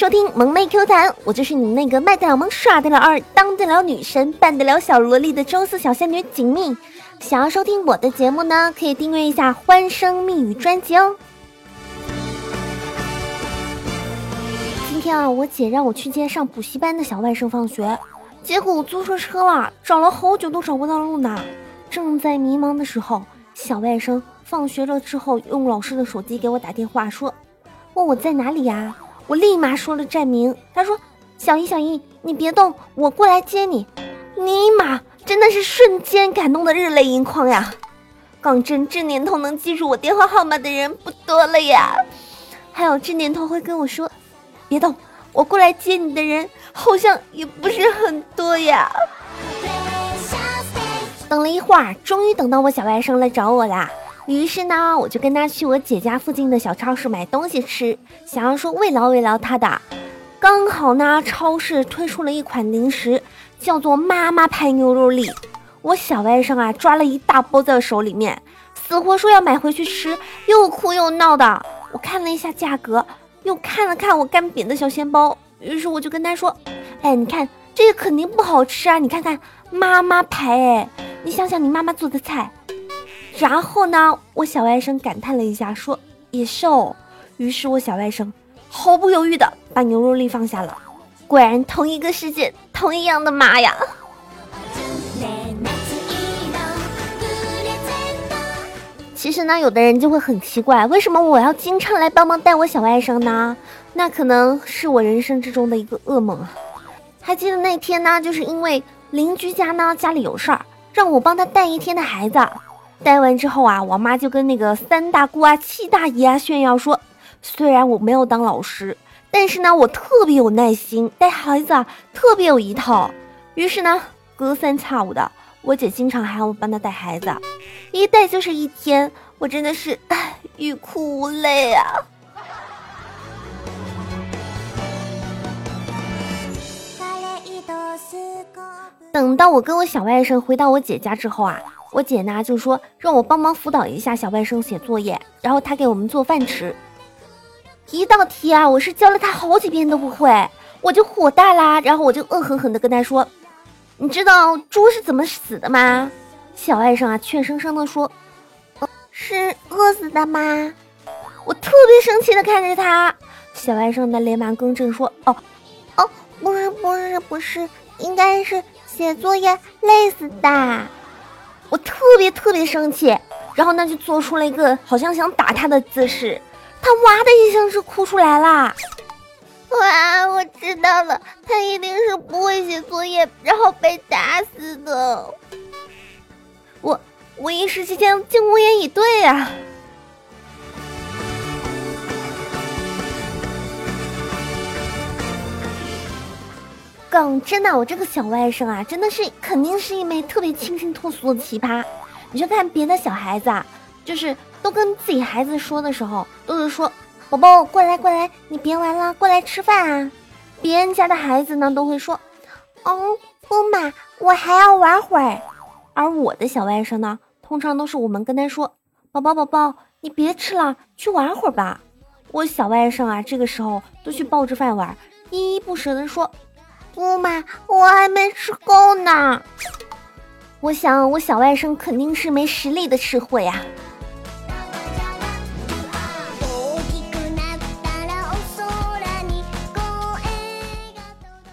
收听萌妹 Q 弹，我就是你们那个卖得了萌、耍得了二、当得了女神、扮得了小萝莉的周四小仙女锦觅。想要收听我的节目呢，可以订阅一下《欢声蜜语》专辑哦。今天啊，我姐让我去接上补习班的小外甥放学，结果我坐错车了，找了好久都找不到路呢。正在迷茫的时候，小外甥放学了之后，用老师的手机给我打电话说，问我在哪里呀？我立马说了站名，他说：“小姨，小姨，你别动，我过来接你。”尼玛，真的是瞬间感动的热泪盈眶呀！讲真，这年头能记住我电话号码的人不多了呀。还有这年头会跟我说“别动，我过来接你”的人，好像也不是很多呀。等了一会儿，终于等到我小外甥来找我啦。于是呢，我就跟他去我姐家附近的小超市买东西吃，想要说慰劳慰劳他的。刚好呢，超市推出了一款零食，叫做妈妈牌牛肉粒。我小外甥啊，抓了一大包在手里面，死活说要买回去吃，又哭又闹的。我看了一下价格，又看了看我干瘪的小钱包，于是我就跟他说：“哎，你看这个肯定不好吃啊，你看看妈妈牌，哎，你想想你妈妈做的菜。”然后呢，我小外甥感叹了一下，说：“也是哦。”于是，我小外甥毫不犹豫的把牛肉粒放下了。果然，同一个世界，同一样的妈呀！其实呢，有的人就会很奇怪，为什么我要经常来帮忙带我小外甥呢？那可能是我人生之中的一个噩梦啊！还记得那天呢，就是因为邻居家呢家里有事儿，让我帮他带一天的孩子。带完之后啊，我妈就跟那个三大姑啊、七大姨啊炫耀说：“虽然我没有当老师，但是呢，我特别有耐心，带孩子啊特别有一套。”于是呢，隔三差五的，我姐经常喊我帮她带孩子，一带就是一天，我真的是唉，欲哭无泪啊。等到我跟我小外甥回到我姐家之后啊。我姐呢就说让我帮忙辅导一下小外甥写作业，然后她给我们做饭吃。一道题啊，我是教了他好几遍都不会，我就火大啦，然后我就恶狠狠地跟他说：“你知道猪是怎么死的吗？”小外甥啊怯生生地说：“是饿死的吗？”我特别生气地看着他，小外甥的连忙更正说：“哦，哦，不是，不是，不是，应该是写作业累死的。”我特别特别生气，然后呢就做出了一个好像想打他的姿势，他哇的一声是哭出来啦！哇，我知道了，他一定是不会写作业，然后被打死的。我我一时之间竟无言以对啊！讲真的，我这个小外甥啊，真的是肯定是一枚特别清新脱俗的奇葩。你就看别的小孩子啊，就是都跟自己孩子说的时候，都是说：“宝宝过来过来，你别玩了，过来吃饭啊。”别人家的孩子呢，都会说：“哦，不嘛，我还要玩会儿。”而我的小外甥呢，通常都是我们跟他说：“宝宝宝宝，你别吃了，去玩会儿吧。”我小外甥啊，这个时候都去抱着饭玩，依依不舍的说。不嘛，我还没吃够呢。我想，我小外甥肯定是没实力的吃货呀。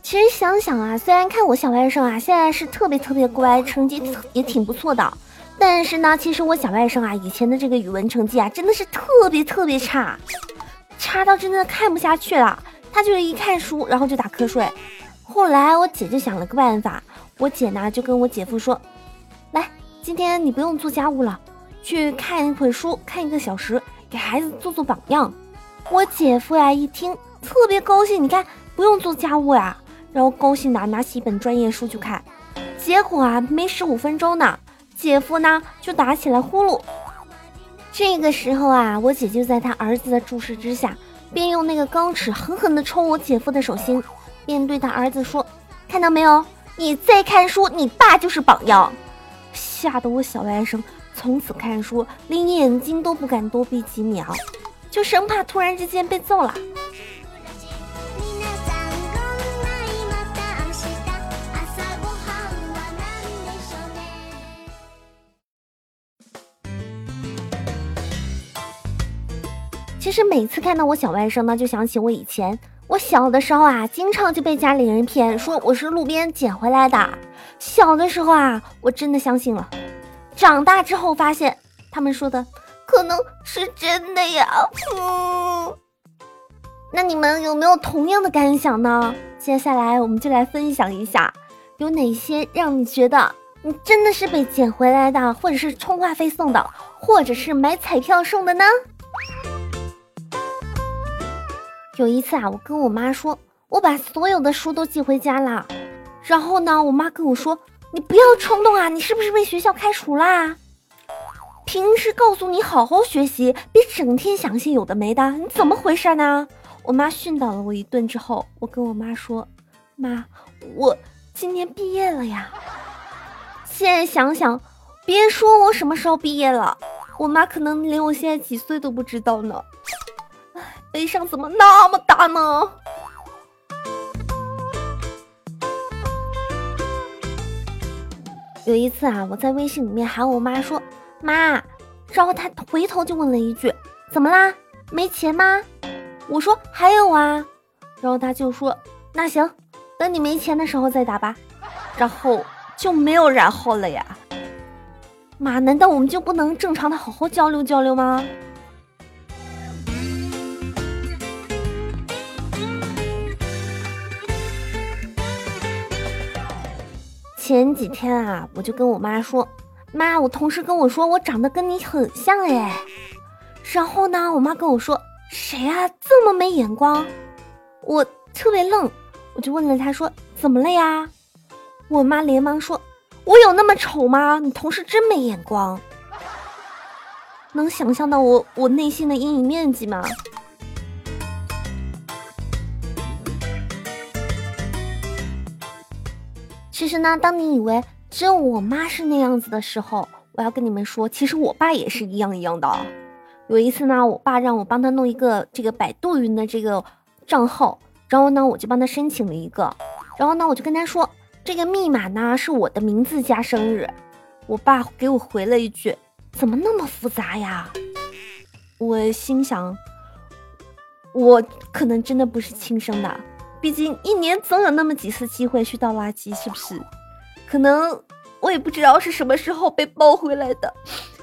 其实想想啊，虽然看我小外甥啊，现在是特别特别乖，成绩也挺不错的，但是呢，其实我小外甥啊，以前的这个语文成绩啊，真的是特别特别差，差到真的看不下去了。他就是一看书，然后就打瞌睡。后来我姐就想了个办法，我姐呢就跟我姐夫说：“来，今天你不用做家务了，去看一会书，看一个小时，给孩子做做榜样。”我姐夫呀一听特别高兴，你看不用做家务呀，然后高兴的拿起一本专业书去看。结果啊没十五分钟呢，姐夫呢就打起来呼噜。这个时候啊，我姐就在他儿子的注视之下，便用那个钢尺狠狠地抽我姐夫的手心。便对他儿子说：“看到没有？你再看书，你爸就是榜样。”吓得我小外甥从此看书连眼睛都不敢多闭几秒，就生怕突然之间被揍了。实每次看到我小外甥呢，就想起我以前，我小的时候啊，经常就被家里人骗，说我是路边捡回来的。小的时候啊，我真的相信了。长大之后发现，他们说的可能是真的呀。嗯，那你们有没有同样的感想呢？接下来我们就来分享一下，有哪些让你觉得你真的是被捡回来的，或者是充话费送的，或者是买彩票送的呢？有一次啊，我跟我妈说，我把所有的书都寄回家了。然后呢，我妈跟我说：“你不要冲动啊，你是不是被学校开除啦？平时告诉你好好学习，别整天想些有的没的，你怎么回事呢？”我妈训导了我一顿之后，我跟我妈说：“妈，我今年毕业了呀。”现在想想，别说我什么时候毕业了，我妈可能连我现在几岁都不知道呢。悲伤怎么那么大呢？有一次啊，我在微信里面喊我妈说“妈”，然后她回头就问了一句：“怎么啦？没钱吗？”我说：“还有啊。”然后她就说：“那行，等你没钱的时候再打吧。”然后就没有然后了呀。妈，难道我们就不能正常的好好交流交流吗？前几天啊，我就跟我妈说：“妈，我同事跟我说我长得跟你很像哎。”然后呢，我妈跟我说：“谁啊，这么没眼光？”我特别愣，我就问了她说：“怎么了呀？”我妈连忙说：“我有那么丑吗？你同事真没眼光。”能想象到我我内心的阴影面积吗？其实呢，当你以为只有我妈是那样子的时候，我要跟你们说，其实我爸也是一样一样的。有一次呢，我爸让我帮他弄一个这个百度云的这个账号，然后呢，我就帮他申请了一个，然后呢，我就跟他说，这个密码呢是我的名字加生日。我爸给我回了一句，怎么那么复杂呀？我心想，我可能真的不是亲生的。毕竟一年总有那么几次机会去倒垃圾，是不是？可能我也不知道是什么时候被抱回来的，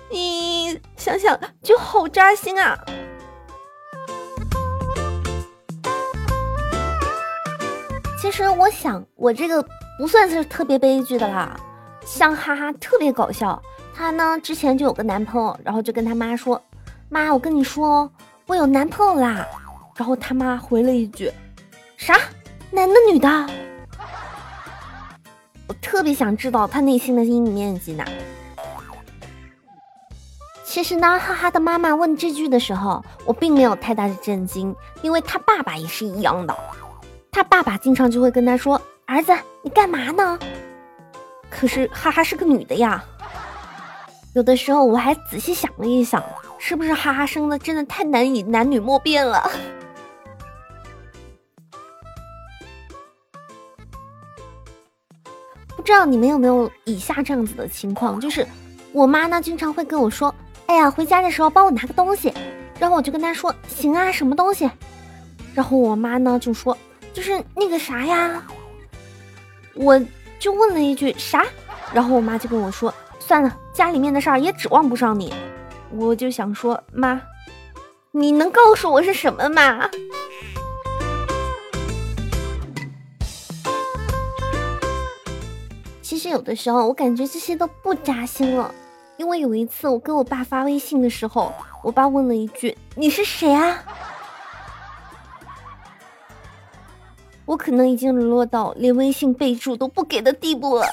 你想想就好扎心啊！其实我想，我这个不算是特别悲剧的啦，像哈哈特别搞笑。她呢之前就有个男朋友，然后就跟他妈说：“妈，我跟你说，我有男朋友啦。”然后他妈回了一句。啥？男的女的？我特别想知道他内心的阴影面积呢。其实呢，哈哈的妈妈问这句的时候，我并没有太大的震惊，因为他爸爸也是一样的。他爸爸经常就会跟他说：“儿子，你干嘛呢？”可是哈哈是个女的呀。有的时候我还仔细想了一想，是不是哈哈生的真的太难以男女莫辨了？不知道你们有没有以下这样子的情况，就是我妈呢经常会跟我说：“哎呀，回家的时候帮我拿个东西。”然后我就跟她说：“行啊，什么东西？”然后我妈呢就说：“就是那个啥呀。”我就问了一句：“啥？”然后我妈就跟我说：“算了，家里面的事儿也指望不上你。”我就想说：“妈，你能告诉我是什么吗？”实有的时候，我感觉这些都不扎心了，因为有一次我跟我爸发微信的时候，我爸问了一句：“你是谁啊？”我可能已经沦落到连微信备注都不给的地步了。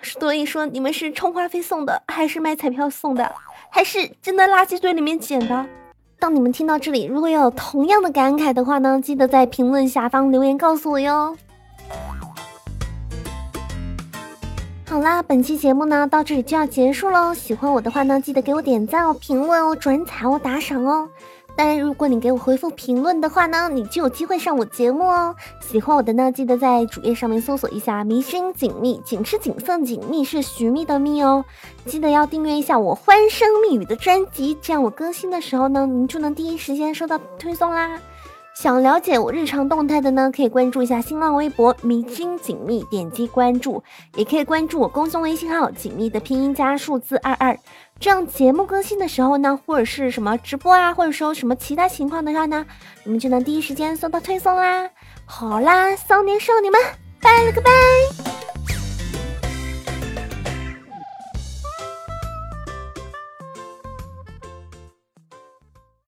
所以说，你们是充话费送的，还是买彩票送的，还是真的垃圾堆里面捡的？当你们听到这里，如果有同样的感慨的话呢，记得在评论下方留言告诉我哟。好啦，本期节目呢到这里就要结束喽。喜欢我的话呢，记得给我点赞哦、评论哦、转采哦、打赏哦。当然，如果你给我回复评论的话呢，你就有机会上我节目哦。喜欢我的呢，记得在主页上面搜索一下“迷声锦觅”，锦是锦色锦，觅是寻觅的觅哦。记得要订阅一下我欢声蜜语的专辑，这样我更新的时候呢，您就能第一时间收到推送啦。想了解我日常动态的呢，可以关注一下新浪微博“迷津锦觅”，点击关注，也可以关注我公众微信号“锦觅”的拼音加数字二二。这样节目更新的时候呢，或者是什么直播啊，或者说什么其他情况的话呢，你们就能第一时间收到推送啦。好啦，骚年少女们，拜了个拜。